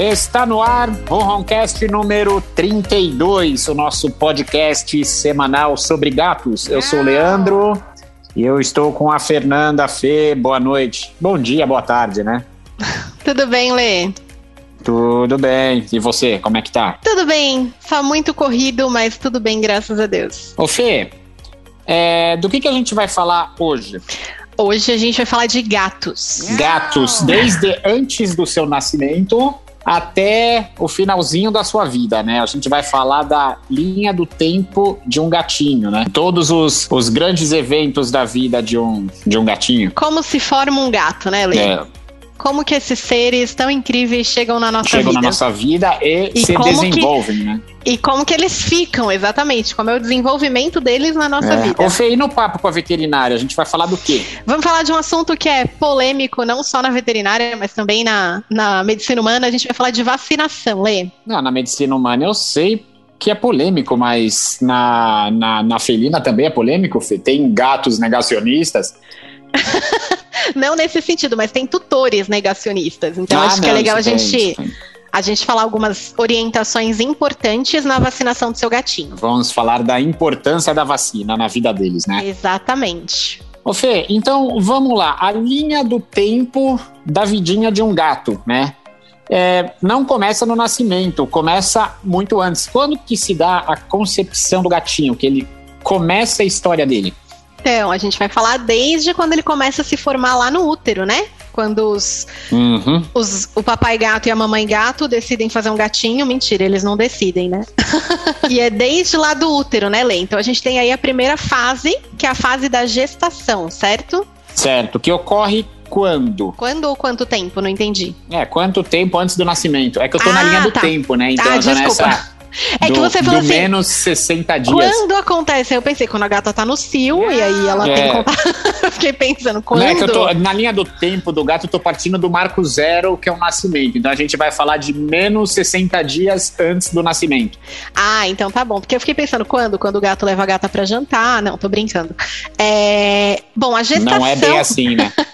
Está no ar o Roncast número 32, o nosso podcast semanal sobre gatos. Eu sou o Leandro e eu estou com a Fernanda Fê. Boa noite. Bom dia, boa tarde, né? Tudo bem, Lê? Tudo bem. E você, como é que tá? Tudo bem. Só muito corrido, mas tudo bem, graças a Deus. Ô Fê, é, do que, que a gente vai falar hoje? Hoje a gente vai falar de gatos. Gatos, desde antes do seu nascimento até o finalzinho da sua vida, né? A gente vai falar da linha do tempo de um gatinho, né? Todos os, os grandes eventos da vida de um, de um gatinho. Como se forma um gato, né, Lê? É, Como que esses seres tão incríveis chegam na nossa chegam vida? na nossa vida e, E se como que- desenvolvem, né? E como que eles ficam, exatamente. Como é o desenvolvimento deles na nossa É. vida. Ô Fê, e no papo com a veterinária, a gente vai falar do quê? Vamos falar de um assunto que é polêmico, não só na veterinária, mas também na, na medicina humana. A gente vai falar de vacinação, Lê. Não, na medicina humana eu sei que é polêmico, mas na, na, na felina também é polêmico, Fê. Tem gatos negacionistas. Não nesse sentido, mas tem tutores negacionistas. Então Ah, acho que é não, legal a gente, tem. a gente falar algumas orientações importantes na vacinação do seu gatinho. Vamos falar da importância da vacina na vida deles, né? Exatamente. Ô Fê, então vamos lá. A linha do tempo da vidinha de um gato, né? É, não começa no nascimento, começa muito antes. Quando que se dá a concepção do gatinho, que ele começa a história dele? Então, a gente vai falar desde quando ele começa a se formar lá no útero, né? Quando os, Uhum. os- o papai gato e a mamãe gato decidem fazer um gatinho. Mentira, eles não decidem, né? e é desde lá do útero, né, Lê? Então a gente tem aí a primeira fase, que é a fase da gestação, certo? Certo, que ocorre quando? Quando ou quanto tempo? Não entendi. É, quanto tempo antes do nascimento? É que eu tô na Ah, linha do tá. tempo, né? Então Ah, eu tô desculpa. nessa. É que do, você falou assim, menos 60 dias. Quando acontece? Eu pensei, quando a gata tá no cio, e aí ela É. tem contato. eu fiquei pensando, quando? É que eu tô, na linha do tempo do gato, eu tô partindo do marco zero, que é o nascimento. Então a gente vai falar de menos 60 dias antes do nascimento. Ah, então tá bom. Porque eu fiquei pensando, quando? Quando o gato leva a gata pra jantar? Não, tô brincando. É, Bom, a gestação. Não é bem assim, né?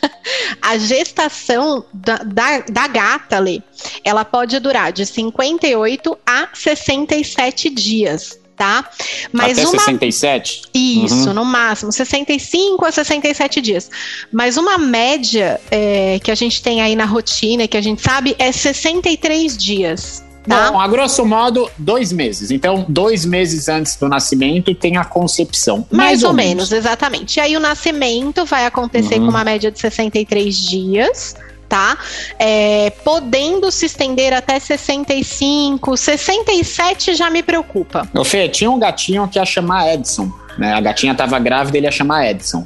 A gestação da, da, da gata, Lê, ela pode durar de 58 a 67 dias, tá? Mas Até uma 67? Isso, Uhum. no máximo, 65 a 67 dias. Mas uma média é, que a gente tem aí na rotina, que a gente sabe, é 63 dias. Tá? Bom, a grosso modo, dois meses. Então, dois meses antes do nascimento tem a concepção. Mais, ou, menos. exatamente. E aí o nascimento vai acontecer Uhum. com uma média de 63 dias. Tá? É, podendo se estender até 65, 67 já me preocupa. Ô Fê, tinha um gatinho que ia chamar Edson. Né? A gatinha tava grávida, ele ia chamar Edson.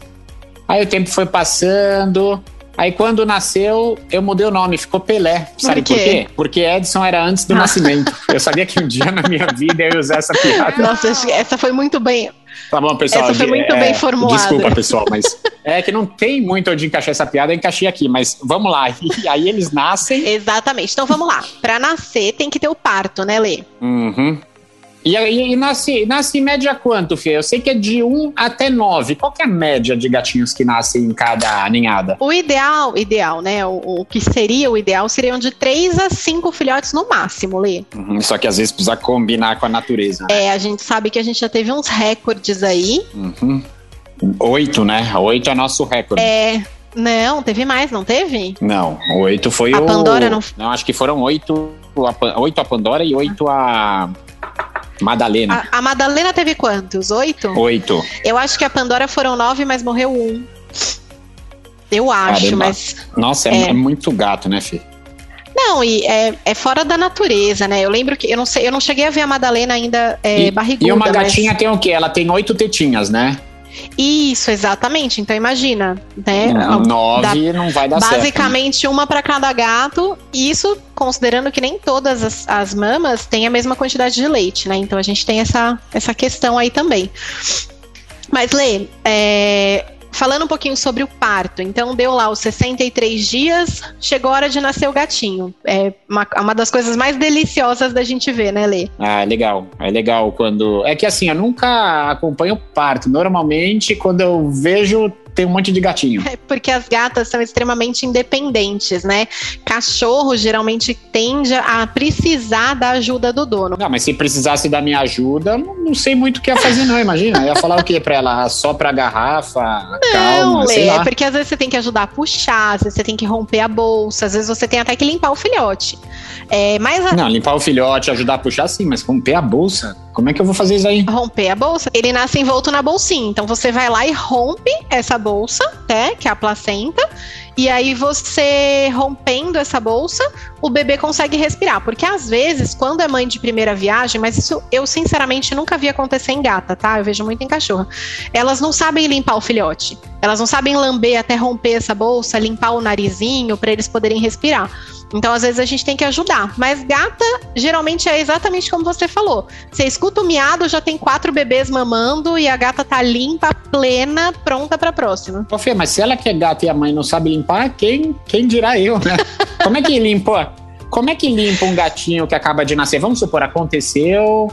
Aí o tempo foi passando. Aí quando nasceu, eu mudei o nome, ficou Pelé. Sabe por quê? quê? Porque Edson era antes do nascimento. Eu sabia que um dia na minha vida eu ia usar essa piada. Nossa, essa foi muito bem. Tá bom, pessoal. Essa foi muito bem formulada. Desculpa, pessoal, mas é que não tem muito onde encaixar essa piada, eu encaixei aqui, mas vamos lá. E aí eles nascem. Exatamente. Então vamos lá. Pra nascer tem que ter o parto, né, Lê? Uhum. E, aí e nasce, nasce em média quanto, Fê? Eu sei que é de 1 até 9. Qual que é a média de gatinhos que nascem em cada ninhada? O ideal, ideal, né? O, o que seria o ideal seriam de 3 a 5 filhotes no máximo, Lê. Uhum, Só que às vezes precisa combinar com a natureza. É, a gente sabe que a gente já teve uns recordes aí. Uhum. Oito, né? Oito é nosso recorde. É. Não, teve mais, não teve? Não, oito foi A o. Pandora não- Não, acho que foram oito. Oito a Pandora e oito a. Madalena. A, a Madalena teve quantos? Oito? Oito. Eu acho que a Pandora foram nove, mas morreu um. Eu acho, Caramba. mas. Nossa, é, É. é muito gato, né, Fê? Não, e é, é fora da natureza, né? Eu lembro que. Eu não sei, eu não cheguei a ver a Madalena ainda é, e, barriguda. e uma mas- gatinha tem o quê? Ela tem oito tetinhas, né? Isso, exatamente. Então imagina, né? Nove não vai dar certo. né? Basicamente, uma para cada gato. Isso considerando que nem todas as, as mamas têm a mesma quantidade de leite, né? Então a gente tem essa, essa questão aí também. Mas, Lê, é, falando um pouquinho sobre o parto. Então, deu lá os 63 dias, chegou a hora de nascer o gatinho. É uma, uma das coisas mais deliciosas da gente ver, né, Lê? Ah, é legal. É legal quando. É que assim, eu nunca acompanho o parto. Normalmente, quando eu vejo, tem um monte de gatinho. É porque as gatas são extremamente independentes, né? Cachorro geralmente tende a precisar da ajuda do dono. Não, mas se precisasse da minha ajuda, não sei muito o que ia fazer, não, imagina. Eu ia falar o quê pra ela? Só pra garrafa, não, calma, Lê, é porque às vezes você tem que ajudar a puxar, às vezes você tem que romper a bolsa, às vezes você tem até que limpar o filhote. É, mas a... Não, limpar o filhote, ajudar a puxar, sim, mas romper a bolsa? Como é que eu vou fazer isso aí? Romper a bolsa? Ele nasce envolto na bolsinha. Então você vai lá e rompe essa bolsa, né? Que é a placenta. E aí você rompendo essa bolsa, o bebê consegue respirar. Porque às vezes, quando é mãe de primeira viagem, mas isso eu sinceramente nunca vi acontecer em gata, tá? Eu vejo muito em cachorro. Elas não sabem limpar o filhote. Elas não sabem lamber até romper essa bolsa, limpar o narizinho para eles poderem respirar. Então, às vezes, a gente tem que ajudar. Mas gata, geralmente, é exatamente como você falou. Você escuta o miado, já tem quatro bebês mamando e a gata tá limpa, plena, pronta pra próxima. Ô, Fê, mas se ela que é gata e a mãe não sabe limpar, quem, quem dirá eu, né? como é que limpa? Como é que limpa um gatinho que acaba de nascer? Vamos supor, aconteceu,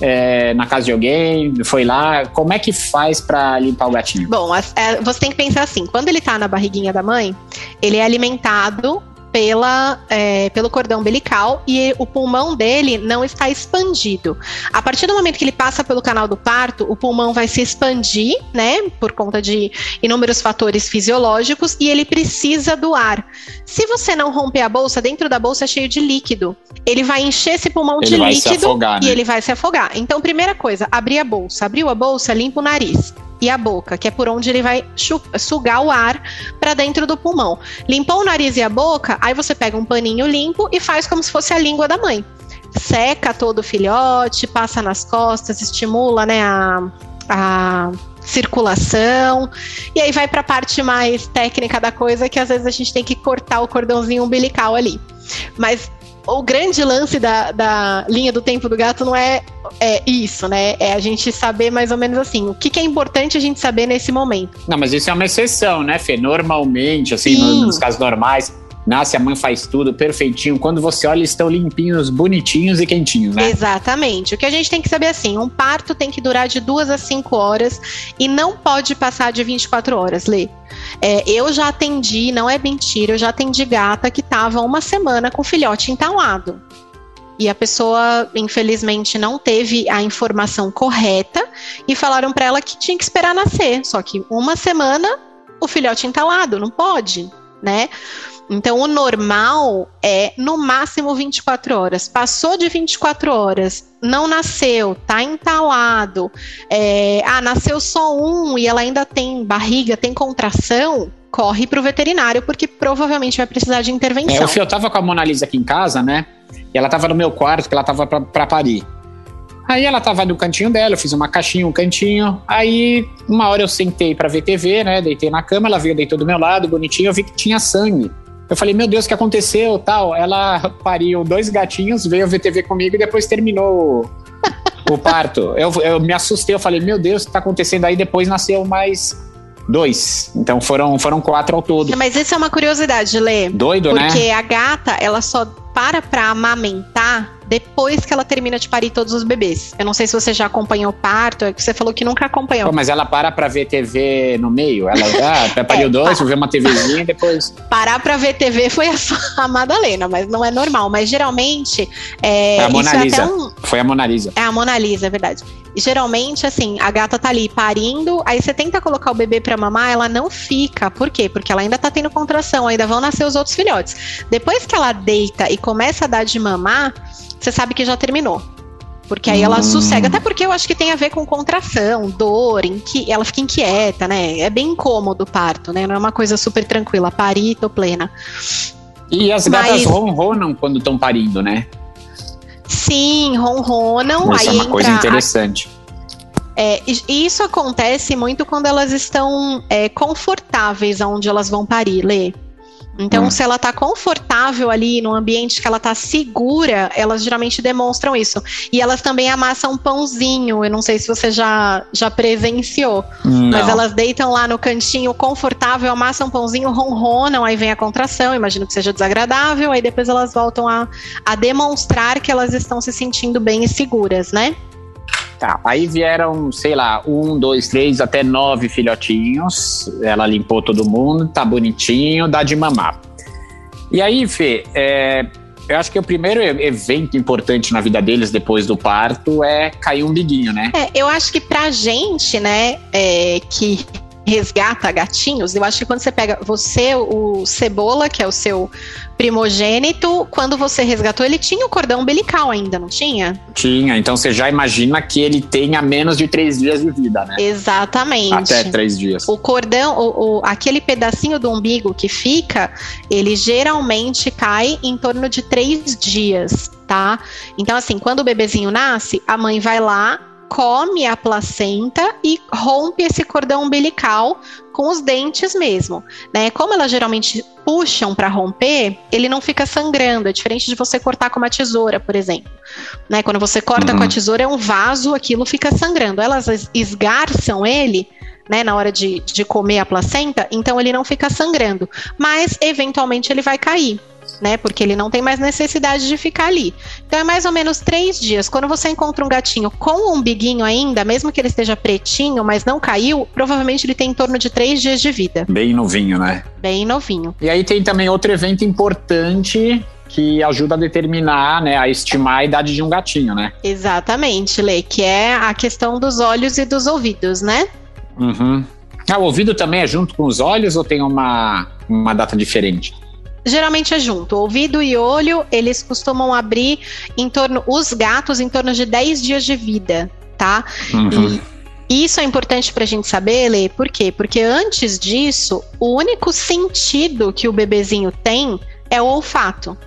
é, na casa de alguém, foi lá. Como é que faz para limpar o gatinho? Bom, é, você tem que pensar assim: quando ele tá na barriguinha da mãe, ele é alimentado pela, é, pelo cordão umbilical e o pulmão dele não está expandido. A partir do momento que ele passa pelo canal do parto, o pulmão vai se expandir, né, por conta de inúmeros fatores fisiológicos e ele precisa do ar. Se você não romper a bolsa, dentro da bolsa é cheio de líquido. Ele vai encher esse pulmão ele de líquido afogar, né? e ele vai se afogar. Então, primeira coisa, abrir a bolsa. Abriu a bolsa, limpa o nariz e a boca, que é por onde ele vai sugar o ar para dentro do pulmão. Limpou o nariz e a boca, aí você pega um paninho limpo e faz como se fosse a língua da mãe. Seca todo o filhote, passa nas costas, estimula né, a, a circulação. E aí vai para a parte mais técnica da coisa, que às vezes a gente tem que cortar o cordãozinho umbilical ali. Mas o grande lance da, da linha do tempo do gato não é, é isso, né? É a gente saber mais ou menos assim, o que, que, é importante a gente saber nesse momento. Não, mas isso é uma exceção, né, Fê? Normalmente, assim, nos, nos casos normais, nasce, a mãe faz tudo perfeitinho. Quando você olha, estão limpinhos, bonitinhos e quentinhos, né? Exatamente. O que a gente tem que saber assim: um parto tem que durar de duas a cinco horas e não pode passar de 24 horas, Lê. É, eu já atendi, não é mentira, eu já atendi gata que tava uma semana com filhote entalado. E a pessoa, infelizmente, não teve a informação correta e falaram para ela que tinha que esperar nascer. Só que uma semana o filhote entalado, não pode, né? Então, o normal é no máximo 24 horas. Passou de 24 horas, não nasceu, tá entalado, é, ah, nasceu só um e ela ainda tem barriga, tem contração, corre para o veterinário, porque provavelmente vai precisar de intervenção. É, eu, eu tava com a Mona Lisa aqui em casa, né? E ela tava no meu quarto, que ela tava para parir. Aí ela tava no cantinho dela, eu fiz uma caixinha, um cantinho. Aí, uma hora eu sentei para ver TV, né? Deitei na cama, ela veio, deitou do meu lado, bonitinho, eu vi que tinha sangue. Eu falei, meu Deus, o que aconteceu? Tal. Ela pariu dois gatinhos, veio ver TV comigo e depois terminou o parto. Eu, eu me assustei, eu falei, meu Deus, o que tá acontecendo aí? Depois nasceu mais dois. Então foram, foram quatro ao todo. Mas isso é uma curiosidade, Lê. Doido, porque né? Porque a gata, ela só para pra amamentar depois que ela termina de parir todos os bebês. Eu não sei se você já acompanhou o parto, é que você falou que nunca acompanhou. Pô, mas ela para pra ver TV no meio? Ela ah, pariu é, dois, vou ver uma TVzinha e depois. Parar pra ver TV foi a, a Madalena, mas não é normal. Mas geralmente. É, é a Mona Lisa. É um... Foi a Mona Lisa. É a Mona Lisa, é verdade. Geralmente, assim, a gata tá ali parindo, aí você tenta colocar o bebê pra mamar, ela não fica. Por quê? Porque ela ainda tá tendo contração, ainda vão nascer os outros filhotes. Depois que ela deita e começa a dar de mamar, você sabe que já terminou. Porque aí ela hum. sossega, até porque eu acho que tem a ver com contração, dor, inqui... ela fica inquieta, né? É bem incômodo o parto, né? Não é uma coisa super tranquila, parir, tô plena. E as gatas Mas... ronronam quando estão parindo, né? Sim, ronronam. Isso é aí é uma coisa interessante. É, e isso acontece muito quando elas estão é, confortáveis aonde elas vão parir, Lê. Então, hum. se ela está confortável ali no ambiente que ela está segura, elas geralmente demonstram isso. E elas também amassam pãozinho. Eu não sei se você já, já presenciou. Não. Mas elas deitam lá no cantinho confortável, amassam pãozinho, ronronam, aí vem a contração. Imagino que seja desagradável. Aí depois elas voltam a, a demonstrar que elas estão se sentindo bem e seguras, né? Tá, aí vieram, sei lá, um, dois, três, até nove filhotinhos. Ela limpou todo mundo, tá bonitinho, dá de mamar. E aí, Fê, é, eu acho que o primeiro evento importante na vida deles depois do parto é cair um biguinho, né? É, eu acho que pra gente, né, é, que resgata gatinhos, eu acho que quando você pega você, o Cebola, que é o seu primogênito, quando você resgatou, ele tinha o cordão umbilical ainda, não tinha? Tinha, então você já imagina que ele tenha menos de três dias de vida, né? Exatamente. Até três dias. O cordão, o, o, aquele pedacinho do umbigo que fica, ele geralmente cai em torno de três dias, tá? Então, assim, quando o bebezinho nasce, a mãe vai lá, come a placenta e rompe esse cordão umbilical com os dentes mesmo, né? Como elas geralmente puxam para romper, ele não fica sangrando, é diferente de você cortar com uma tesoura, por exemplo. Né? Quando você corta uhum. com a tesoura é um vaso, aquilo fica sangrando. Elas esgarçam ele né, na hora de, de comer a placenta, então ele não fica sangrando, mas eventualmente ele vai cair né? Porque ele não tem mais necessidade de ficar ali. Então é mais ou menos três dias. Quando você encontra um gatinho com um umbiguinho ainda, mesmo que ele esteja pretinho, mas não caiu, provavelmente ele tem em torno de três dias de vida. Bem novinho, né? Bem novinho. E aí tem também outro evento importante que ajuda a determinar, né, a estimar a idade de um gatinho, né? Exatamente, Lê, que é a questão dos olhos e dos ouvidos, né? Uhum. Ah, o ouvido também é junto com os olhos ou tem uma, uma data diferente? Geralmente é junto. Ouvido e olho, eles costumam abrir em torno, os gatos, em torno de 10 dias de vida, tá? Uhum. E isso é importante para a gente saber, Lê, por quê? Porque antes disso, o único sentido que o bebezinho tem é o olfato.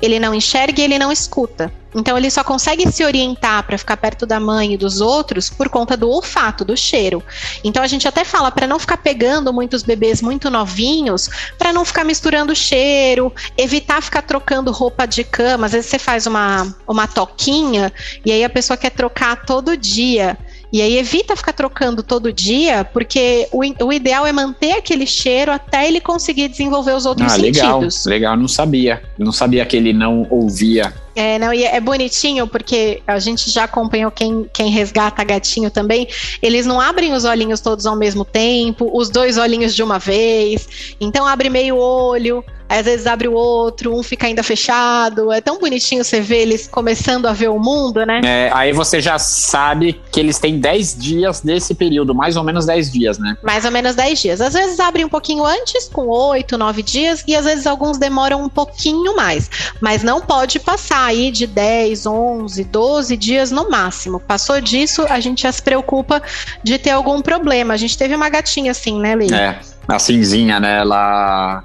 Ele não enxerga e ele não escuta. Então ele só consegue se orientar para ficar perto da mãe e dos outros por conta do olfato, do cheiro. Então a gente até fala para não ficar pegando muitos bebês muito novinhos, para não ficar misturando cheiro, evitar ficar trocando roupa de cama. Às vezes você faz uma uma toquinha e aí a pessoa quer trocar todo dia. E aí evita ficar trocando todo dia, porque o, o ideal é manter aquele cheiro até ele conseguir desenvolver os outros ah, legal, sentidos. Legal, não sabia. Não sabia que ele não ouvia é, não, e é bonitinho porque a gente já acompanhou quem, quem resgata gatinho também. Eles não abrem os olhinhos todos ao mesmo tempo, os dois olhinhos de uma vez. Então abre meio olho, às vezes abre o outro, um fica ainda fechado. É tão bonitinho você ver eles começando a ver o mundo, né? É, aí você já sabe que eles têm 10 dias desse período, mais ou menos 10 dias, né? Mais ou menos 10 dias. Às vezes abrem um pouquinho antes, com 8, 9 dias, e às vezes alguns demoram um pouquinho mais. Mas não pode passar aí de 10, 11, 12 dias no máximo. Passou disso, a gente já se preocupa de ter algum problema. A gente teve uma gatinha assim, né, Lili? É, a cinzinha, né? Ela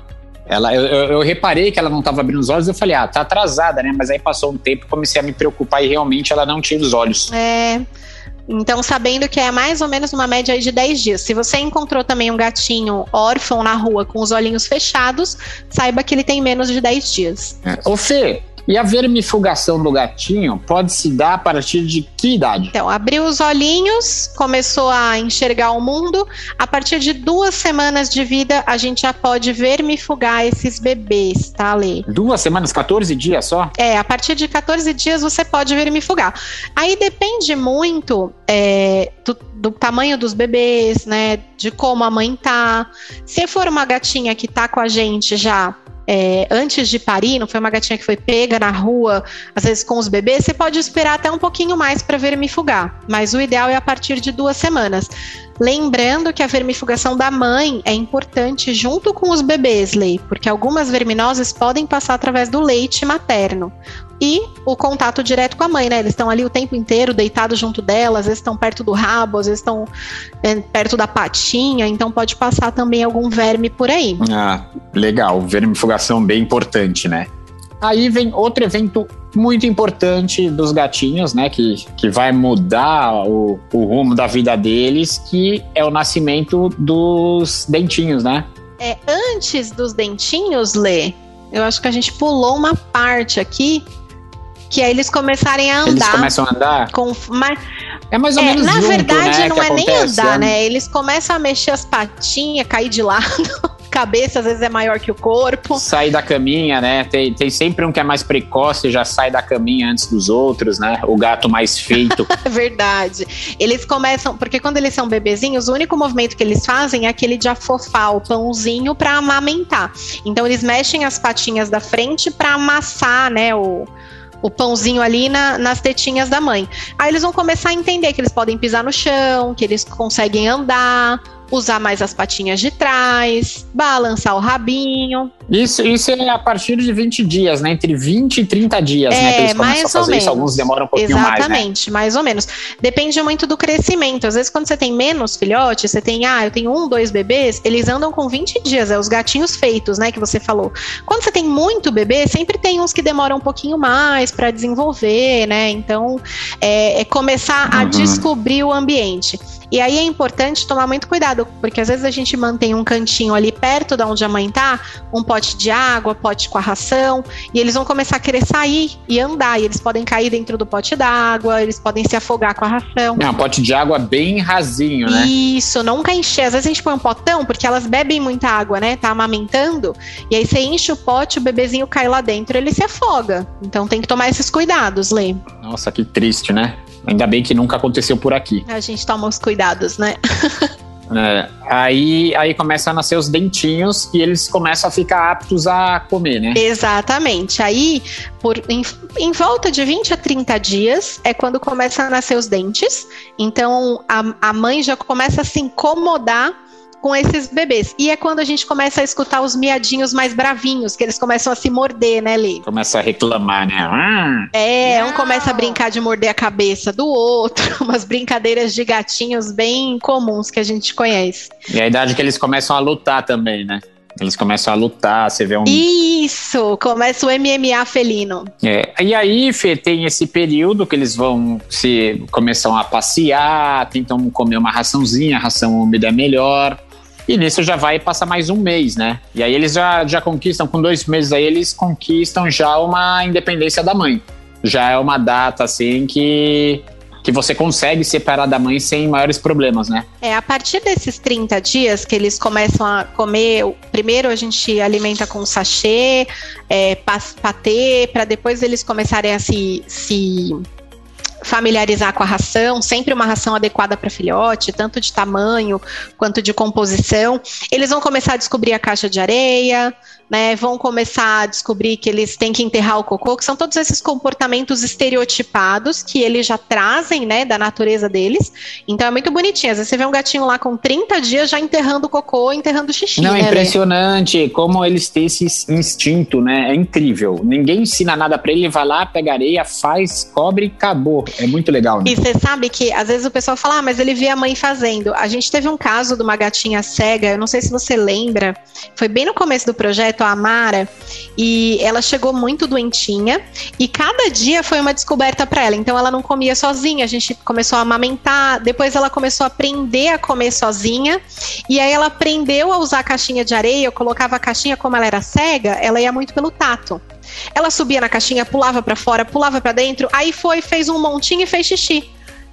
ela, eu, eu, reparei que ela não estava abrindo os olhos, eu falei, ah, tá atrasada, né? Mas aí passou um tempo, comecei a me preocupar e realmente ela não tinha os olhos. É. Então, sabendo que é mais ou menos uma média de 10 dias. Se você encontrou também um gatinho órfão na rua com os olhinhos fechados, saiba que ele tem menos de 10 dias. É. Ô, Fê, e a vermifugação do gatinho pode se dar a partir de que idade? Então, abriu os olhinhos, começou a enxergar o mundo. A partir de duas semanas de vida, a gente já pode vermifugar esses bebês, tá, Lê? Duas semanas, 14 dias só? É, a partir de 14 dias você pode vermifugar. Aí depende muito é, do, do tamanho dos bebês, né? De como a mãe tá. Se for uma gatinha que tá com a gente já é, antes de parir, não foi uma gatinha que foi pega na rua, às vezes com os bebês, você pode esperar até um pouquinho mais para vermifugar, mas o ideal é a partir de duas semanas. Lembrando que a vermifugação da mãe é importante junto com os bebês, Lei, porque algumas verminoses podem passar através do leite materno e o contato direto com a mãe, né? Eles estão ali o tempo inteiro deitados junto dela, às vezes estão perto do rabo, às vezes estão é, perto da patinha, então pode passar também algum verme por aí. Ah, legal. Vermifugação bem importante, né? Aí vem outro evento muito importante dos gatinhos, né? Que, que vai mudar o, o rumo da vida deles, que é o nascimento dos dentinhos, né? É, antes dos dentinhos, Lê, eu acho que a gente pulou uma parte aqui que aí eles começarem a andar. Eles começam a andar? Com, mas, é mais ou é, menos Na junto, verdade, né, não é nem andar, né? Eles começam a mexer as patinhas, cair de lado. cabeça às vezes é maior que o corpo. Sai da caminha, né? Tem, tem sempre um que é mais precoce, já sai da caminha antes dos outros, né? O gato mais feito. Verdade. Eles começam, porque quando eles são bebezinhos, o único movimento que eles fazem é aquele de afofar o pãozinho para amamentar. Então eles mexem as patinhas da frente para amassar, né, o o pãozinho ali na, nas tetinhas da mãe. Aí eles vão começar a entender que eles podem pisar no chão, que eles conseguem andar, usar mais as patinhas de trás, balançar o rabinho. Isso, isso é a partir de 20 dias, né? Entre 20 e 30 dias, é, né? Que eles começam a fazer isso. Alguns demoram um pouquinho Exatamente, mais. Exatamente, né? mais ou menos. Depende muito do crescimento. Às vezes, quando você tem menos filhotes, você tem, ah, eu tenho um, dois bebês, eles andam com 20 dias, é os gatinhos feitos, né? Que você falou. Quando você tem muito bebê, sempre tem uns que demoram um pouquinho mais para desenvolver, né? Então, é, é começar a uhum. descobrir o ambiente. E aí é importante tomar muito cuidado, porque às vezes a gente mantém um cantinho ali perto de onde a mãe tá, um pote de água, pote com a ração, e eles vão começar a querer sair e andar, e eles podem cair dentro do pote d'água, eles podem se afogar com a ração. É um pote de água bem rasinho, né? Isso, nunca encher. Às vezes a gente põe um potão, porque elas bebem muita água, né? Tá amamentando, e aí você enche o pote, o bebezinho cai lá dentro, ele se afoga. Então tem que tomar esses cuidados, Lê. Nossa, que triste, né? Ainda bem que nunca aconteceu por aqui. A gente toma os cuidados, né? É, aí, aí começam a nascer os dentinhos e eles começam a ficar aptos a comer, né? Exatamente. Aí, por, em, em, volta de 20 a 30 dias, é quando começam a nascer os dentes. Então, a, a mãe já começa a se incomodar com esses bebês. E é quando a gente começa a escutar os miadinhos mais bravinhos, que eles começam a se morder, né, Lê? Começa a reclamar, né? É, um começa a brincar de morder a cabeça do outro, umas brincadeiras de gatinhos bem comuns que a gente conhece. E a idade que eles começam a lutar também, né? Eles começam a lutar, você vê um. Isso! Começa o MMA felino. É. E aí, Fê, tem esse período que eles vão se começam a passear, tentam comer uma raçãozinha, a ração úmida é melhor. E nisso já vai passar mais um mês, né? E aí eles já, já conquistam, com dois meses aí, eles conquistam já uma independência da mãe. Já é uma data, assim, que que você consegue separar da mãe sem maiores problemas, né? É, a partir desses 30 dias que eles começam a comer, primeiro a gente alimenta com sachê, é, patê, para depois eles começarem a se, se familiarizar com a ração, sempre uma ração adequada para filhote, tanto de tamanho quanto de composição. Eles vão começar a descobrir a caixa de areia, né, vão começar a descobrir que eles têm que enterrar o cocô, que são todos esses comportamentos estereotipados que eles já trazem, né, da natureza deles. Então é muito bonitinho. Às vezes você vê um gatinho lá com 30 dias já enterrando o cocô, enterrando o xixi. Não, é né, impressionante como eles têm esse instinto, né? É incrível. Ninguém ensina nada para ele, vai lá, pega areia, faz, cobre e acabou. É muito legal. Né? E você sabe que às vezes o pessoal fala, ah, mas ele vê a mãe fazendo. A gente teve um caso de uma gatinha cega, eu não sei se você lembra, foi bem no começo do projeto a Amara, e ela chegou muito doentinha, e cada dia foi uma descoberta para ela. Então ela não comia sozinha, a gente começou a amamentar, depois ela começou a aprender a comer sozinha, e aí ela aprendeu a usar a caixinha de areia, eu colocava a caixinha como ela era cega, ela ia muito pelo tato. Ela subia na caixinha, pulava para fora, pulava para dentro, aí foi, fez um montinho e fez xixi.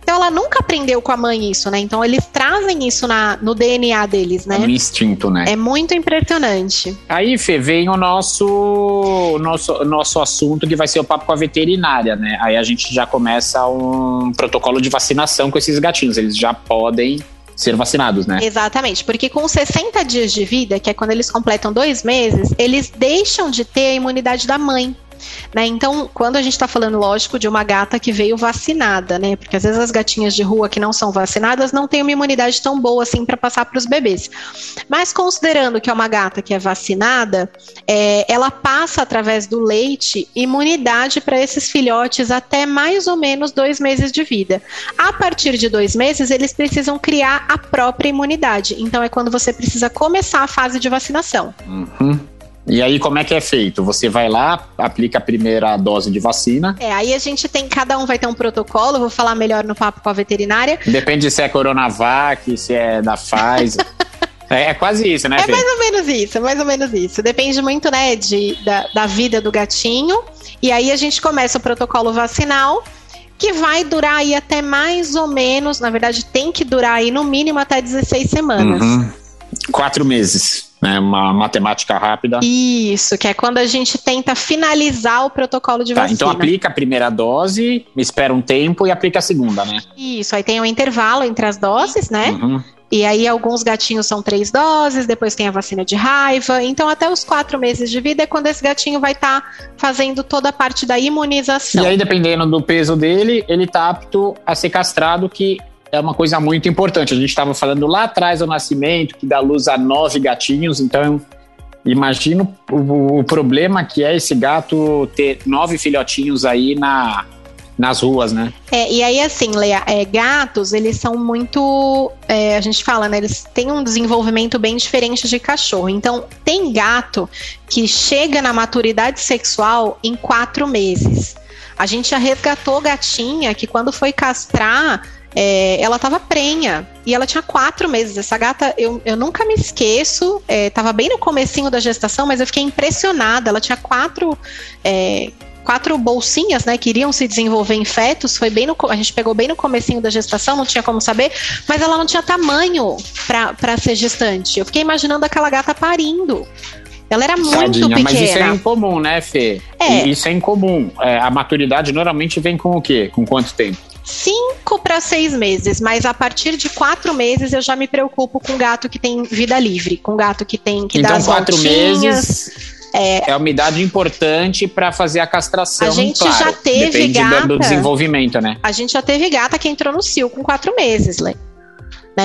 Então ela nunca aprendeu com a mãe isso, né? Então eles trazem isso na, no DNA deles, né? É um instinto, né? É muito impressionante. Aí, Fê, vem o nosso, nosso, nosso assunto que vai ser o papo com a veterinária, né? Aí a gente já começa um protocolo de vacinação com esses gatinhos. Eles já podem ser vacinados, né? Exatamente, porque com 60 dias de vida, que é quando eles completam dois meses, eles deixam de ter a imunidade da mãe. Né? Então, quando a gente está falando, lógico, de uma gata que veio vacinada, né? Porque às vezes as gatinhas de rua que não são vacinadas não têm uma imunidade tão boa assim para passar para os bebês. Mas considerando que é uma gata que é vacinada, é, ela passa através do leite imunidade para esses filhotes até mais ou menos dois meses de vida. A partir de dois meses, eles precisam criar a própria imunidade. Então, é quando você precisa começar a fase de vacinação. Uhum. E aí, como é que é feito? Você vai lá, aplica a primeira dose de vacina. É, aí a gente tem, cada um vai ter um protocolo, vou falar melhor no papo com a veterinária. Depende se é Coronavac, se é da Pfizer. É, é, quase isso, né? É mais ou menos isso, mais ou menos isso. Depende muito, né, de, da, da vida do gatinho. E aí a gente começa o protocolo vacinal, que vai durar aí até mais ou menos, na verdade, tem que durar aí no mínimo até 16 semanas. Uhum. Quatro meses. Né? Uma matemática rápida. Isso, que é quando a gente tenta finalizar o protocolo de tá, vacina. Então aplica a primeira dose, espera um tempo e aplica a segunda, né? Isso, aí tem um intervalo entre as doses, né? Uhum. E aí, alguns gatinhos são três doses, depois tem a vacina de raiva. Então, até os quatro meses de vida é quando esse gatinho vai estar tá fazendo toda a parte da imunização. E aí, dependendo do peso dele, ele tá apto a ser castrado, que é uma coisa muito importante. A gente estava falando lá atrás do nascimento, que dá luz a nove gatinhos, então imagino o, o problema que é esse gato ter nove filhotinhos aí na, nas ruas, né? É, e aí, assim, Leia, é, gatos, eles são muito. É, a gente fala, né? Eles têm um desenvolvimento bem diferente de cachorro. Então, tem gato que chega na maturidade sexual em quatro meses. A gente já resgatou gatinha que, quando foi castrar, é, ela estava prenha e ela tinha quatro meses. Essa gata, eu, eu nunca me esqueço, estava é, bem no comecinho da gestação, mas eu fiquei impressionada. Ela tinha quatro é, quatro bolsinhas, né, que iriam se desenvolver em fetos, foi bem no, a gente pegou bem no comecinho da gestação, não tinha como saber, mas ela não tinha tamanho para ser gestante. Eu fiquei imaginando aquela gata parindo. Ela era muito Tadinha, pequena. Mas isso é incomum, né, Fê? É. Isso é incomum. É, a maturidade normalmente vem com o quê? Com quanto tempo? Cinco para seis meses, mas a partir de quatro meses eu já me preocupo com gato que tem vida livre, com gato que tem que então, dar as quatro voltinhas. meses é, é uma idade importante para fazer a castração. A gente claro, já teve gata. Do, do desenvolvimento, né? A gente já teve gata que entrou no cio com quatro meses, Lê. Né?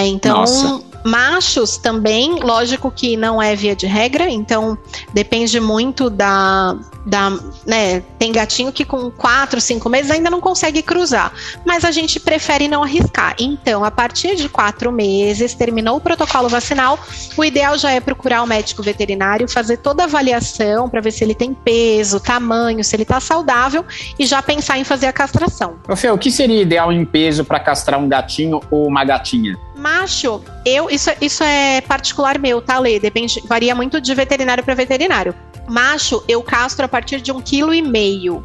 Então, Nossa. machos também, lógico que não é via de regra, então depende muito da, da, né, tem gatinho que com quatro, cinco meses ainda não consegue cruzar, mas a gente prefere não arriscar. Então, a partir de quatro meses, terminou o protocolo vacinal, o ideal já é procurar o médico veterinário, fazer toda a avaliação para ver se ele tem peso, tamanho, se ele está saudável e já pensar em fazer a castração. Fê, o que seria ideal em peso para castrar um gatinho ou uma gatinha? Macho, eu isso, isso é particular meu, tá, Lê? Depende, varia muito de veterinário para veterinário. Macho, eu castro a partir de um quilo e meio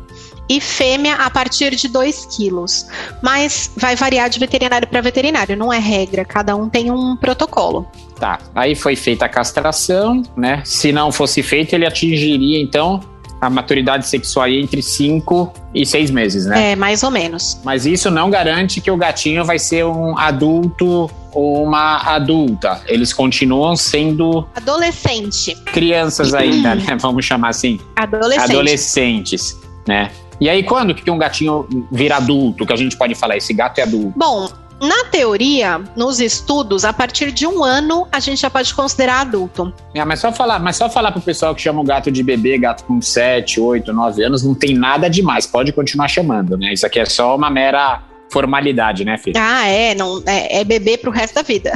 e fêmea a partir de 2 quilos. Mas vai variar de veterinário para veterinário, não é regra, cada um tem um protocolo. Tá, aí foi feita a castração, né? Se não fosse feito, ele atingiria então a maturidade sexual entre 5 e 6 meses, né? É, mais ou menos. Mas isso não garante que o gatinho vai ser um adulto uma adulta. Eles continuam sendo. Adolescente. Crianças ainda, né? Vamos chamar assim. Adolescente. Adolescentes, né? E aí, quando que um gatinho vira adulto, que a gente pode falar, esse gato é adulto? Bom, na teoria, nos estudos, a partir de um ano a gente já pode considerar adulto. É, mas só falar, mas só falar pro pessoal que chama o gato de bebê, gato com 7, 8, 9 anos, não tem nada demais. Pode continuar chamando, né? Isso aqui é só uma mera formalidade, né, filho? Ah, é, não, é, é bebê pro resto da vida.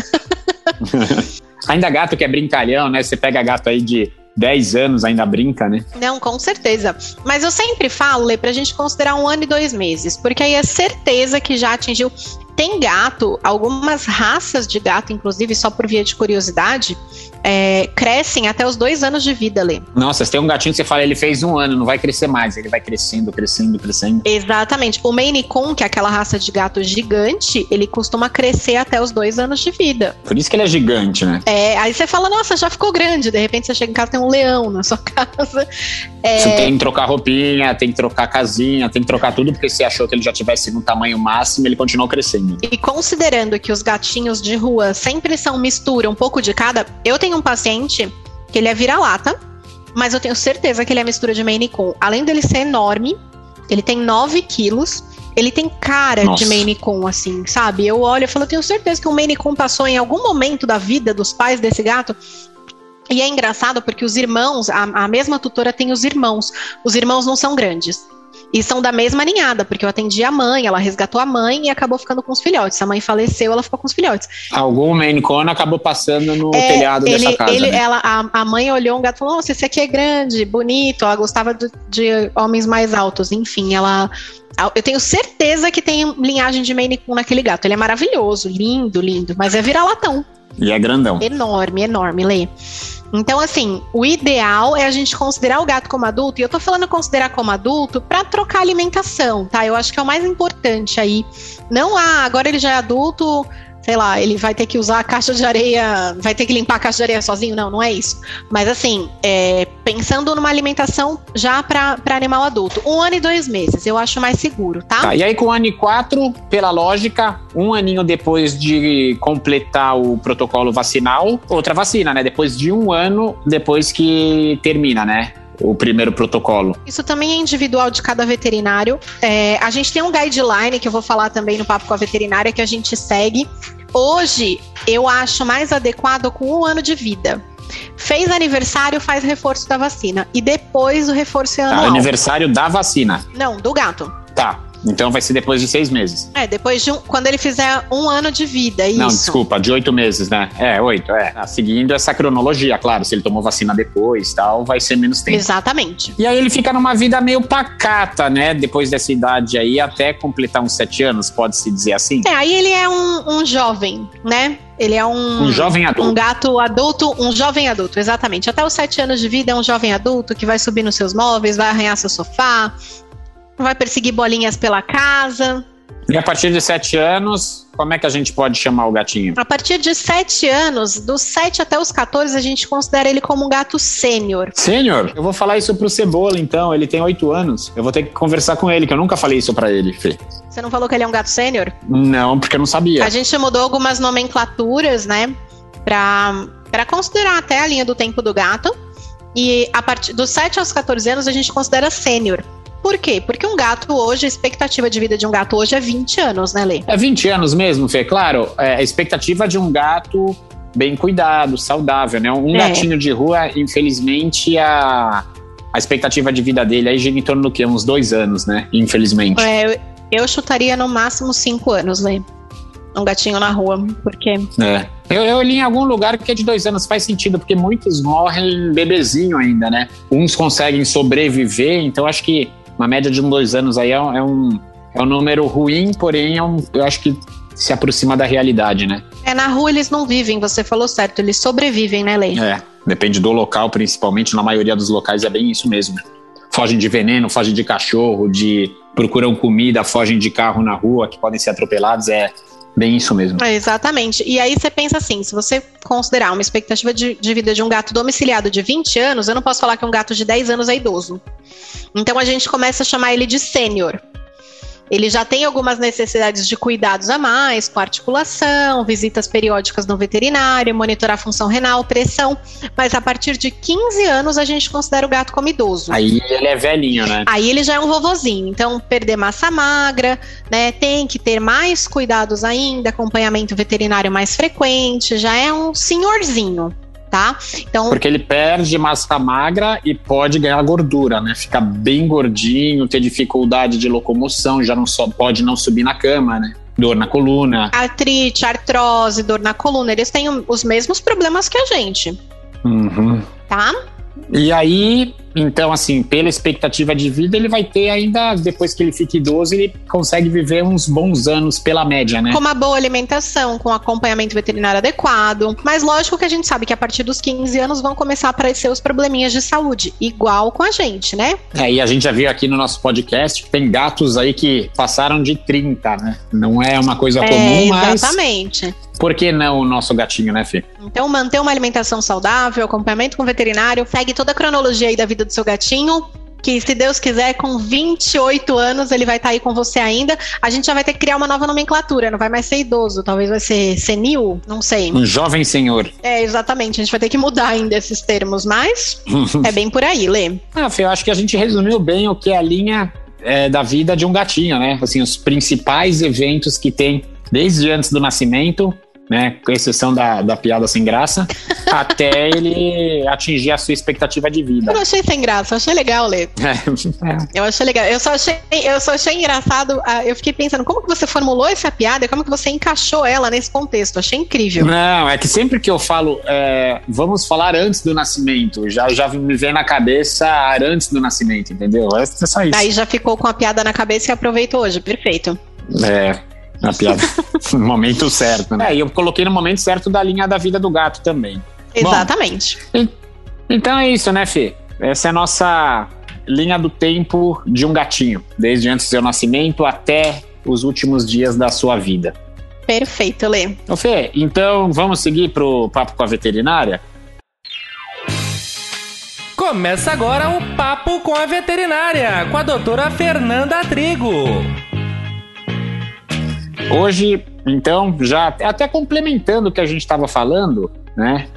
Ainda gato que é brincalhão, né? Você pega gato aí de 10 anos ainda brinca, né? Não, com certeza. Mas eu sempre falo, Lê, pra gente considerar um ano e dois meses, porque aí é certeza que já atingiu. Tem gato, algumas raças de gato, inclusive, só por via de curiosidade, é, crescem até os dois anos de vida, Lê. Nossa, tem um gatinho que você fala, ele fez um ano, não vai crescer mais, ele vai crescendo, crescendo, crescendo. Exatamente. O Maine Coon, que é aquela raça de gato gigante, ele costuma crescer até os dois anos de vida. Por isso que ele é gigante, né? É, aí você fala, nossa, já ficou grande. De repente você chega em casa tem um leão na sua casa. É... Você tem que trocar roupinha, tem que trocar casinha, tem que trocar tudo, porque você achou que ele já tivesse no tamanho máximo, ele continuou crescendo. E considerando que os gatinhos de rua sempre são mistura, um pouco de cada, eu tenho um paciente que ele é vira-lata, mas eu tenho certeza que ele é mistura de Maine Coon. Além dele ser enorme, ele tem 9 quilos, ele tem cara Nossa. de Maine Coon, assim, sabe? Eu olho e falo, eu tenho certeza que o Maine Coon passou em algum momento da vida dos pais desse gato e é engraçado porque os irmãos, a, a, mesma tutora tem os irmãos. Os irmãos não são grandes. E são da mesma ninhada, porque eu atendi a mãe, ela resgatou a mãe e acabou ficando com os filhotes. A mãe faleceu, ela ficou com os filhotes. Algum Maine Coon acabou passando no é, telhado ele, dessa casa. Ele, né? ela, a, a, mãe olhou um gato e falou: Nossa, esse aqui é grande, bonito. Ela gostava de, de homens mais altos. Enfim, ela eu tenho certeza que tem linhagem de Maine Coon naquele gato. Ele é maravilhoso, lindo, lindo, mas é vira-latão. E é grandão. Enorme, enorme, Lê. Então, assim, o ideal é a gente considerar o gato como adulto, e eu tô falando considerar como adulto para trocar alimentação, tá? Eu acho que é o mais importante aí. Não, ah, agora ele já é adulto, sei lá, ele vai ter que usar a caixa de areia, vai ter que limpar a caixa de areia sozinho. Não, não é isso. Mas assim, é, pensando numa alimentação já para animal adulto, um ano e dois meses, eu acho mais seguro, tá? tá? E aí com um ano e quatro, pela lógica, um aninho depois de completar o protocolo vacinal, outra vacina, né? Depois de um ano, depois que termina, né? O primeiro protocolo. Isso também é individual de cada veterinário. É, a gente tem um guideline que eu vou falar também no papo com a veterinária que a gente segue. Hoje eu acho mais adequado com um ano de vida. Fez aniversário, faz reforço da vacina. E depois o reforço é anual. Tá, aniversário da vacina. Não, do gato. Tá. Então vai ser depois de seis meses. É, depois de um, quando ele fizer um ano de vida, isso. Não, desculpa, de oito meses, né? É, oito, é. Seguindo essa cronologia, claro, se ele tomou vacina depois tal, vai ser menos tempo. Exatamente. E aí ele fica numa vida meio pacata, né? Depois dessa idade aí, até completar uns sete anos, pode-se dizer assim? É, aí ele é um, um jovem, né? Ele é um, um jovem adulto. Um gato adulto, um jovem adulto, exatamente. Até os sete anos de vida é um jovem adulto que vai subir nos seus móveis, vai arranhar seu sofá, vai perseguir bolinhas pela casa. E a partir de sete anos, como é que a gente pode chamar o gatinho? A partir de sete anos, dos sete até os 14, a gente considera ele como um gato sênior. Sênior? Eu vou falar isso pro Cebola, então. Ele tem oito anos. Eu vou ter que conversar com ele, que eu nunca falei isso para ele, Fê. Você não falou que ele é um gato sênior? Não, porque eu não sabia. A gente mudou algumas nomenclaturas, né? Pra, pra considerar até a linha do tempo do gato. E a partir dos 7 aos 14 anos a gente considera sênior. Por quê? Porque um gato hoje, a expectativa de vida de um gato hoje é 20 anos, né, Lê? É 20 anos mesmo, Fê? Claro, é, a expectativa de um gato bem cuidado, saudável, né? Um é. gatinho de rua, infelizmente, a, a expectativa de vida dele aí gira em torno do quê? Uns dois anos, né? Infelizmente. É, eu chutaria no máximo cinco anos, Lê. Um gatinho na rua, porque. É. Eu, eu li em algum lugar que é de dois anos, faz sentido, porque muitos morrem bebezinho ainda, né? Uns conseguem sobreviver, então acho que uma média de um, dois anos aí é, é, um, é um número ruim, porém é um, eu acho que se aproxima da realidade, né? É, na rua eles não vivem, você falou certo, eles sobrevivem, né, Lei? É, depende do local, principalmente, na maioria dos locais é bem isso mesmo. Fogem de veneno, fogem de cachorro, de procuram comida, fogem de carro na rua, que podem ser atropelados, é bem isso mesmo. É, exatamente. E aí você pensa assim, se você considerar uma expectativa de, de, vida de um gato domiciliado de 20 anos, eu não posso falar que um gato de 10 anos é idoso. Então a gente começa a chamar ele de sênior. Ele já tem algumas necessidades de cuidados a mais, com articulação, visitas periódicas no veterinário, monitorar a função renal, pressão. Mas a partir de 15 anos a gente considera o gato como idoso. Aí ele é velhinho, né? Aí ele já é um vovozinho. Então, perder massa magra, né? Tem que ter mais cuidados ainda, acompanhamento veterinário mais frequente, já é um senhorzinho tá? Então, Porque ele perde massa magra e pode ganhar gordura, né? Ficar bem gordinho, ter dificuldade de locomoção, já não só pode não subir na cama, né? Dor na coluna. Artrite, artrose, dor na coluna, eles têm os mesmos problemas que a gente. Uhum. Tá? E aí, então, assim, pela expectativa de vida, ele vai ter ainda, depois que ele fica idoso, ele consegue viver uns bons anos pela média, né? Com uma boa alimentação, com acompanhamento veterinário adequado. Mas lógico que a gente sabe que a partir dos 15 anos vão começar a aparecer os probleminhas de saúde, igual com a gente, né? É, e a gente já viu aqui no nosso podcast que tem gatos aí que passaram de 30, né? Não é uma coisa comum, é, mas. Exatamente. Por que não o nosso gatinho, né, Fê? Então, manter uma alimentação saudável, acompanhamento com veterinário, segue toda a cronologia aí da vida do seu gatinho, que se Deus quiser, com 28 anos ele vai estar tá aí com você ainda. A gente já vai ter que criar uma nova nomenclatura, não vai mais ser idoso, talvez vai ser senil, não sei. Um jovem senhor. É, exatamente, a gente vai ter que mudar ainda esses termos, mas é bem por aí, Lê. Ah, Fê, eu acho que a gente resumiu bem o que é a linha é, da vida de um gatinho, né? Assim, os principais eventos que tem desde antes do nascimento né? Com exceção da, da piada sem graça, até ele atingir a sua expectativa de vida. Eu não achei sem graça, eu achei legal ler. É. Eu achei legal. Eu só achei, eu só achei engraçado. Uh, eu fiquei pensando, como que você formulou essa piada e como que você encaixou ela nesse contexto? Achei incrível. Não, é que sempre que eu falo, é, vamos falar antes do nascimento, já, já me vem na cabeça antes do nascimento, entendeu? É só isso. Aí já ficou com a piada na cabeça e aproveitou hoje, perfeito. É, a piada no momento certo, né? É, e eu coloquei no momento certo da linha da vida do gato também. Exatamente. Bom, então é isso, né, Fê? Essa é a nossa linha do tempo de um gatinho, desde antes do seu nascimento até os últimos dias da sua vida. Perfeito, Lê. Ô Fê, então vamos seguir pro papo com a veterinária? Começa agora o Papo com a Veterinária, com a doutora Fernanda Trigo. Hoje, então, já até complementando o que a gente estava falando, né?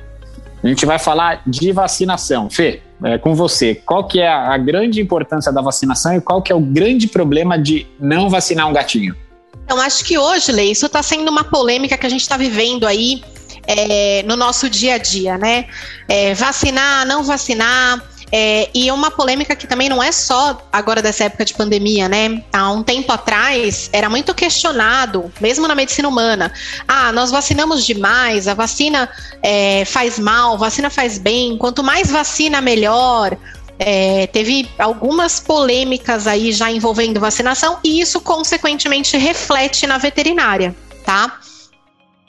A gente vai falar de vacinação. Fê, é com você, qual que é a grande importância da vacinação e qual que é o grande problema de não vacinar um gatinho? Então, acho que hoje, Lei, isso está sendo uma polêmica que a gente está vivendo aí é, no nosso dia a dia, né? É, vacinar, não vacinar. É, e uma polêmica que também não é só agora dessa época de pandemia, né? Há um tempo atrás era muito questionado, mesmo na medicina humana. Ah, nós vacinamos demais, a vacina é, faz mal, vacina faz bem, quanto mais vacina, melhor. É, teve algumas polêmicas aí já envolvendo vacinação e isso consequentemente reflete na veterinária, tá?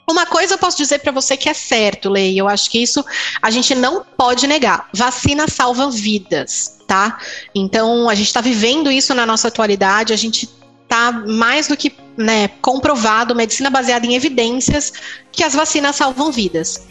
Uma coisa eu posso dizer para você que é certo, Lei. Eu acho que isso a gente não pode negar. Vacina salva vidas, tá? Então a gente está vivendo isso na nossa atualidade. A gente tá mais do que né, comprovado, medicina baseada em evidências, que as vacinas salvam vidas.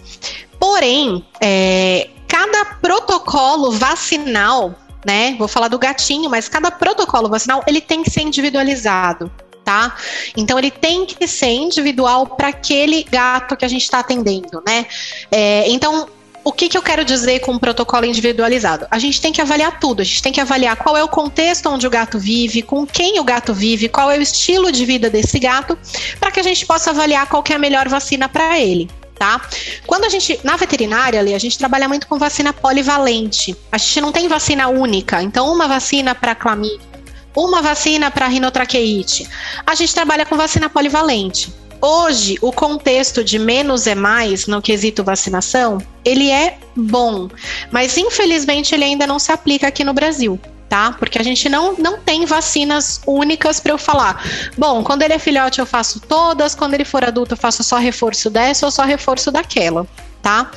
Porém, é, cada protocolo vacinal, né? Vou falar do gatinho, mas cada protocolo vacinal ele tem que ser individualizado tá? Então ele tem que ser individual para aquele gato que a gente está atendendo, né? É, então o que, que, eu quero dizer com um protocolo individualizado? A gente tem que avaliar tudo, a gente tem que avaliar qual é o contexto onde o gato vive, com quem o gato vive, qual é o estilo de vida desse gato, para que a gente possa avaliar qual é a melhor vacina para ele. Tá? Quando a gente, na veterinária, ali, a gente trabalha muito com vacina polivalente. A gente não tem vacina única. Então, uma vacina para clamídia, uma vacina para rinotraqueite. A gente trabalha com vacina polivalente. Hoje, o contexto de menos é mais no quesito vacinação, ele é bom, mas infelizmente ele ainda não se aplica aqui no Brasil. Tá? Porque a gente não, não tem vacinas únicas para eu falar. Bom, quando ele é filhote eu faço todas, quando ele for adulto eu faço só reforço dessa ou só reforço daquela, tá?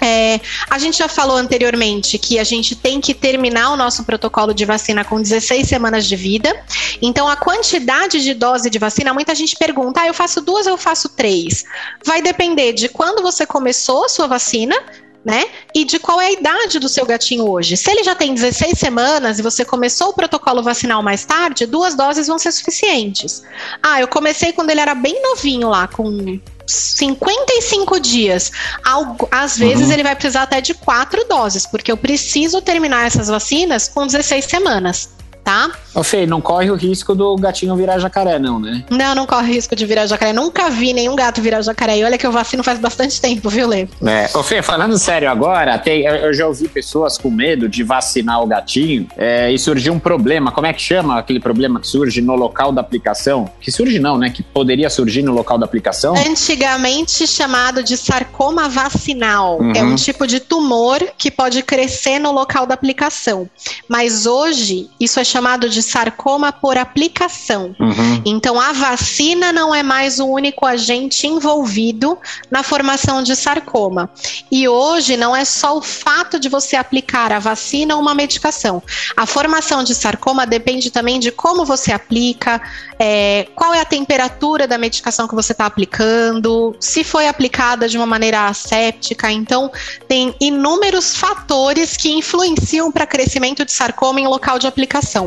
É, a gente já falou anteriormente que a gente tem que terminar o nosso protocolo de vacina com 16 semanas de vida. Então, a quantidade de dose de vacina, muita gente pergunta: ah, eu faço duas ou eu faço três? Vai depender de quando você começou a sua vacina, né? E de qual é a idade do seu gatinho hoje. Se ele já tem 16 semanas e você começou o protocolo vacinal mais tarde, duas doses vão ser suficientes. Ah, eu comecei quando ele era bem novinho lá, com 55 dias. Algo, às vezes uhum. ele vai precisar até de quatro doses, porque eu preciso terminar essas vacinas com 16 semanas tá? Ô Fê, não corre o risco do gatinho virar jacaré, não, né? Não, não corre o risco de virar jacaré. Nunca vi nenhum gato virar jacaré. E olha que eu vacino faz bastante tempo, viu, Lê? É. Ô Fê, falando sério agora, tem, eu já ouvi pessoas com medo de vacinar o gatinho é, e surgiu um problema. Como é que chama aquele problema que surge no local da aplicação? Que surge não, né? Que poderia surgir no local da aplicação? Antigamente chamado de sarcoma vacinal. Uhum. É um tipo de tumor que pode crescer no local da aplicação. Mas hoje, isso é chamado chamado de sarcoma por aplicação. Uhum. Então, a vacina não é mais o único agente envolvido na formação de sarcoma. E hoje não é só o fato de você aplicar a vacina ou uma medicação. A formação de sarcoma depende também de como você aplica, é, qual é a temperatura da medicação que você está aplicando, se foi aplicada de uma maneira asséptica. Então, tem inúmeros fatores que influenciam para crescimento de sarcoma em local de aplicação.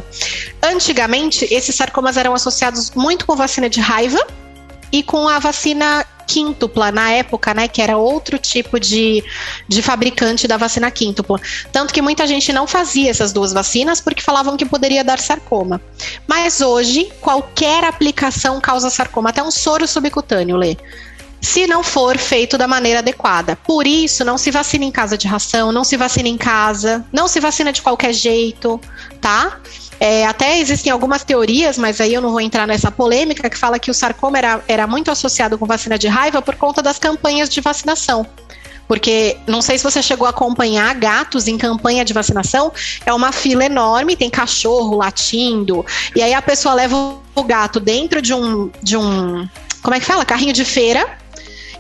Antigamente, esses sarcomas eram associados muito com vacina de raiva e com a vacina quíntupla na época, né, que era outro tipo de, de fabricante da vacina quíntupla. Tanto que muita gente não fazia essas duas vacinas porque falavam que poderia dar sarcoma. Mas hoje, qualquer aplicação causa sarcoma, até um soro subcutâneo, Lê se não for feito da maneira adequada. Por isso, não se vacina em casa de ração, não se vacina em casa, não se vacina de qualquer jeito, tá? É, até existem algumas teorias, mas aí eu não vou entrar nessa polêmica, que fala que o sarcoma era, era muito associado com vacina de raiva por conta das campanhas de vacinação. Porque não sei se você chegou a acompanhar gatos em campanha de vacinação, é uma fila enorme, tem cachorro latindo, e aí a pessoa leva o gato dentro de um, de um como é que fala? Carrinho de feira.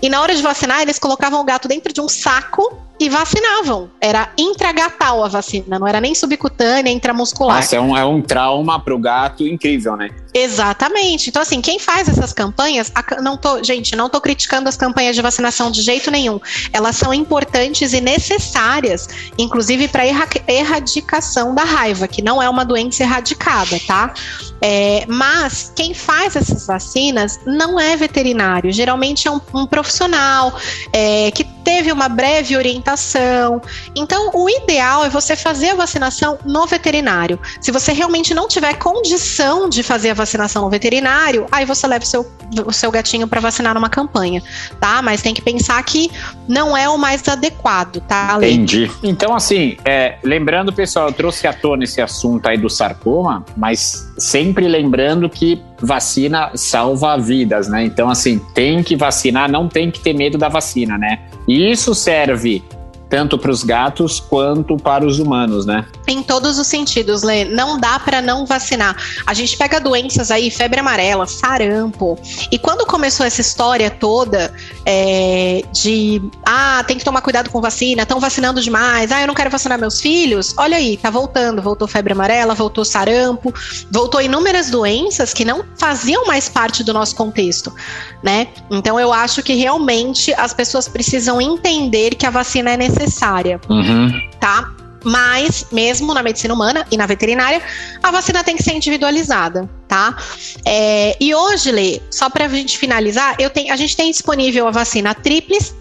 E na hora de vacinar, eles colocavam o gato dentro de um saco e vacinavam. Era intragatal a vacina, não era nem subcutânea, intramuscular. Nossa, é um, é um trauma pro gato incrível, né? Exatamente. Então, assim, quem faz essas campanhas, não tô, gente, não tô criticando as campanhas de vacinação de jeito nenhum. Elas são importantes e necessárias, inclusive para erradicação da raiva, que não é uma doença erradicada, tá? É, mas quem faz essas vacinas não é veterinário, geralmente é um, um profissional é, que teve uma breve orientação. Então, o ideal é você fazer a vacinação no veterinário. Se você realmente não tiver condição de fazer a vacinação no veterinário, aí você leva o seu, o seu gatinho para vacinar numa campanha, tá? Mas tem que pensar que não é o mais adequado, tá? Entendi. Então, assim, é, lembrando, pessoal, eu trouxe à tona esse assunto aí do sarcoma, mas sempre lembrando que vacina salva vidas, né? Então, assim, tem que vacinar, não tem que ter medo da vacina, né? E isso serve tanto para os gatos quanto para os humanos, né? Em todos os sentidos, Lê. Não dá para não vacinar. A gente pega doenças aí, febre amarela, sarampo. E quando começou essa história toda é, de ah, tem que tomar cuidado com vacina, estão vacinando demais, ah, eu não quero vacinar meus filhos, olha aí, tá voltando. Voltou febre amarela, voltou sarampo, voltou inúmeras doenças que não faziam mais parte do nosso contexto, né? Então eu acho que realmente as pessoas precisam entender que a vacina é necessária necessária. Uhum. Tá? Mas, mesmo na medicina humana e na veterinária, a vacina tem que ser individualizada, tá? É, e hoje, Lê, só para a gente finalizar, eu tenho, a gente tem disponível a vacina tríplice,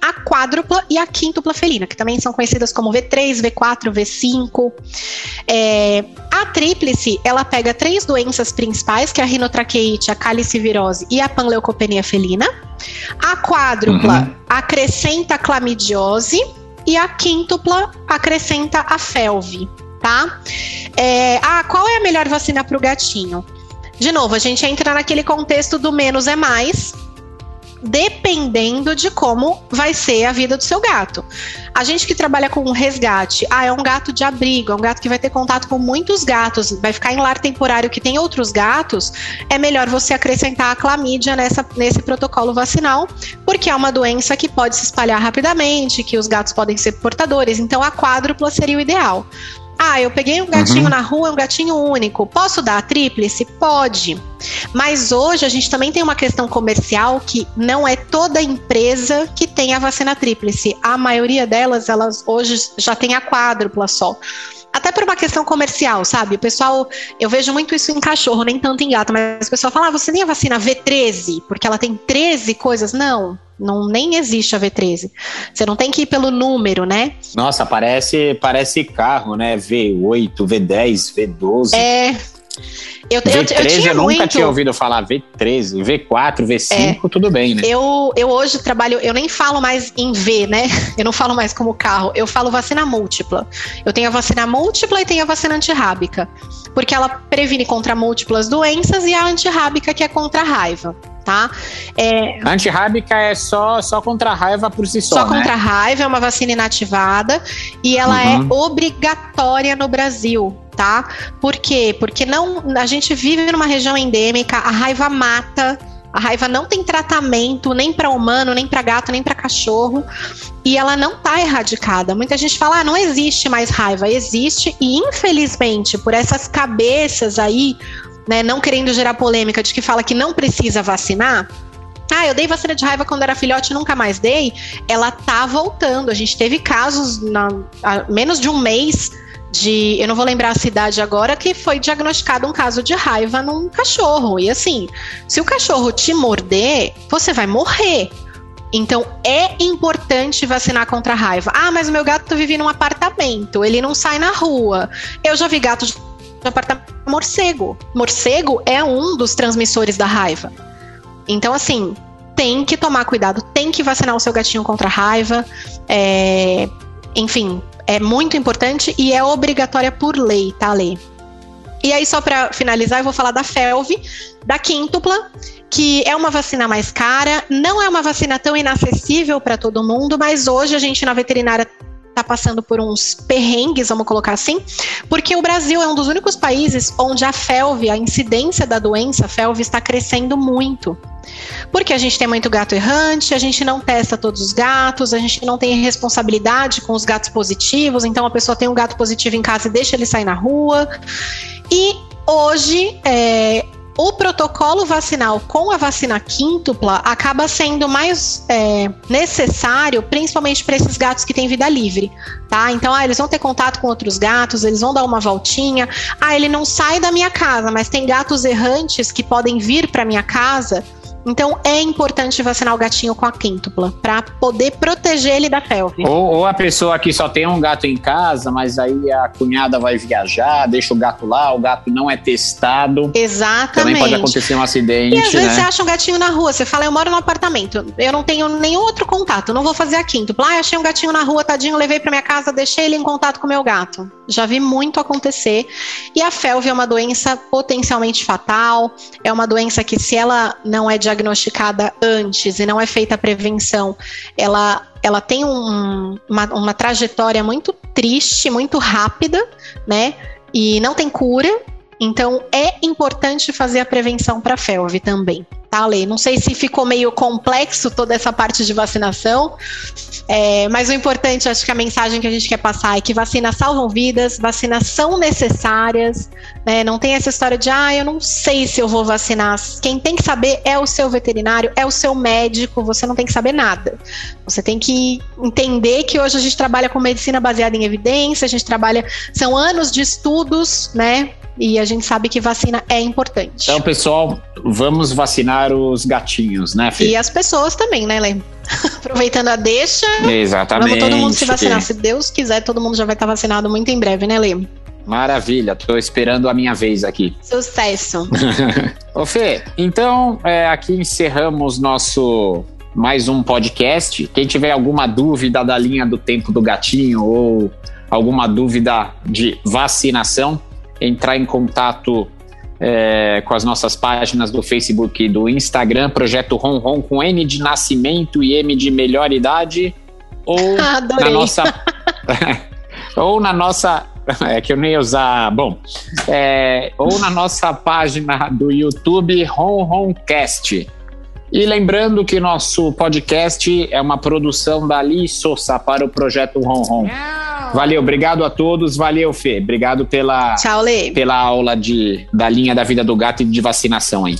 a quádrupla e a quíntupla felina, que também são conhecidas como V3, V4, V5. É, a tríplice, ela pega três doenças principais, que é a rinotraqueite, a calicivirose e a panleucopenia felina. A quádrupla uhum. acrescenta a clamidiose e a quíntupla acrescenta a felve, tá? É, ah, qual é a melhor vacina para o gatinho? De novo, a gente entra naquele contexto do menos é mais, dependendo de como vai ser a vida do seu gato. A gente que trabalha com resgate, ah, é um gato de abrigo, é um gato que vai ter contato com muitos gatos, vai ficar em lar temporário que tem outros gatos, é melhor você acrescentar a clamídia nessa, nesse protocolo vacinal, porque é uma doença que pode se espalhar rapidamente, que os gatos podem ser portadores, então a quádrupla seria o ideal. Ah, eu peguei um gatinho uhum. na rua, um gatinho único. Posso dar a tríplice? Pode. Mas hoje a gente também tem uma questão comercial que não é toda empresa que tem a vacina tríplice. A maioria delas, elas hoje já tem a quádrupla só até por uma questão comercial, sabe? O pessoal, eu vejo muito isso em cachorro, nem tanto em gato, mas o pessoal fala, ah, você nem a vacina V13, porque ela tem 13 coisas. Não, não nem existe a V13. Você não tem que ir pelo número, né? Nossa, parece, parece carro, né? V8, V10, V12. É. Eu, V13 eu, eu, eu nunca muito... tinha ouvido falar V13, V4, V5, é, tudo bem, né? Eu, eu hoje trabalho, eu nem falo mais em V, né? Eu não falo mais como carro, eu falo vacina múltipla. Eu tenho a vacina múltipla e tenho a vacina antirrábica, porque ela previne contra múltiplas doenças e a antirrábica que é contra a raiva tá? É, Antirrábica é só, só contra a raiva por si só. Só né? contra a raiva, é uma vacina inativada e ela é uhum. é obrigatória no Brasil. Tá? Por quê? Porque não, a gente vive numa região endêmica, a raiva mata, a raiva não tem tratamento nem para humano, nem para gato, nem para cachorro, e ela não está erradicada. Muita gente fala, ah, não existe mais raiva, existe e infelizmente por essas cabeças aí né, não querendo gerar polêmica de que fala que não precisa vacinar, ah, eu dei vacina de raiva quando era filhote e nunca mais dei. Ela tá voltando. A gente teve casos na menos de um mês de, eu não vou lembrar a cidade agora, que foi diagnosticado um caso de raiva num cachorro. E assim, se o cachorro te morder, você vai morrer. Então é importante vacinar contra a raiva. Ah, mas o meu gato vive num apartamento, ele não sai na rua. Eu já vi gatos apartamento morcego. Morcego é um dos transmissores da raiva. Então, assim, tem que tomar cuidado, tem que vacinar o seu gatinho contra a raiva. É, enfim, é muito importante e é obrigatória por lei, tá, lei? E aí, só para finalizar, eu vou falar da FELV, da quíntupla, que é uma vacina mais cara, não é uma vacina tão inacessível para todo mundo, mas hoje a gente na veterinária está passando por uns perrengues, vamos colocar assim, porque o Brasil é um dos únicos países onde a FeLV, a incidência da doença FeLV está crescendo muito. Porque a gente tem muito gato errante, a gente não testa todos os gatos, a gente não tem responsabilidade com os gatos positivos, então a pessoa tem um gato positivo em casa e deixa ele sair na rua. E hoje, é, o protocolo vacinal com a vacina quíntupla acaba sendo mais é, necessário, principalmente para esses gatos que têm vida livre, tá? Então, ah, eles vão ter contato com outros gatos, eles vão dar uma voltinha. Ah, ele não sai da minha casa, mas tem gatos errantes que podem vir para minha casa. Então é importante vacinar o gatinho com a quíntupla para poder proteger ele da felve. Ou, ou, a pessoa que só tem um gato em casa, mas aí a cunhada vai viajar, deixa o gato lá, o gato não é testado. Exatamente. Também pode acontecer um acidente. E às vezes né? você acha um gatinho na rua, você fala, eu moro no apartamento, eu não tenho nenhum outro contato, não vou fazer a quíntupla. Ah, achei um gatinho na rua, tadinho, levei para minha casa, deixei ele em contato com o meu gato. Já vi muito acontecer. E a felve é uma doença potencialmente fatal, é uma doença que se ela não é diagnosticada diagnosticada antes e não é feita a prevenção, ela, ela tem um, uma, uma trajetória muito triste, muito rápida, né? E não tem cura. Então é importante fazer a prevenção para a FeLV também tá? Não sei se ficou meio complexo toda essa parte de vacinação, é, mas o importante, acho que a mensagem que a gente quer passar é que vacinas salvam vidas, vacinas são necessárias, né? Não tem essa história de, ah, eu não sei se eu vou vacinar. Quem tem que saber é o seu veterinário, é o seu médico, você não tem que saber nada. Você tem que entender que hoje a gente trabalha com medicina baseada em evidência, a gente trabalha, são anos de estudos, né? E a gente sabe que vacina é importante. Então, pessoal, vamos vacinar os gatinhos, né, Fê? E as pessoas também, né, Lê? Aproveitando a deixa. Exatamente. Vamos todo mundo se vacinar. Se Deus quiser, todo mundo já vai estar vacinado muito em breve, né, Lê? Maravilha, tô esperando a minha vez aqui. Sucesso. Ô Fê, então é, aqui encerramos nosso mais um podcast. Quem tiver alguma dúvida da linha do tempo do gatinho ou alguma dúvida de vacinação, entrar em contato é, com as nossas páginas do Facebook e do Instagram, Projeto Ron Ron com N de nascimento e M de melhor idade, ou Adorei. na nossa ou na nossa é que eu nem ia usar, bom, é, ou na nossa página do YouTube Ron Roncast. E lembrando que nosso podcast é uma produção da Li Sousa para o projeto Ron Ron. Valeu, obrigado a todos. Valeu, Fê. Obrigado pela, Tchau, Lê. pela aula de, da linha da vida do gato e de vacinação aí.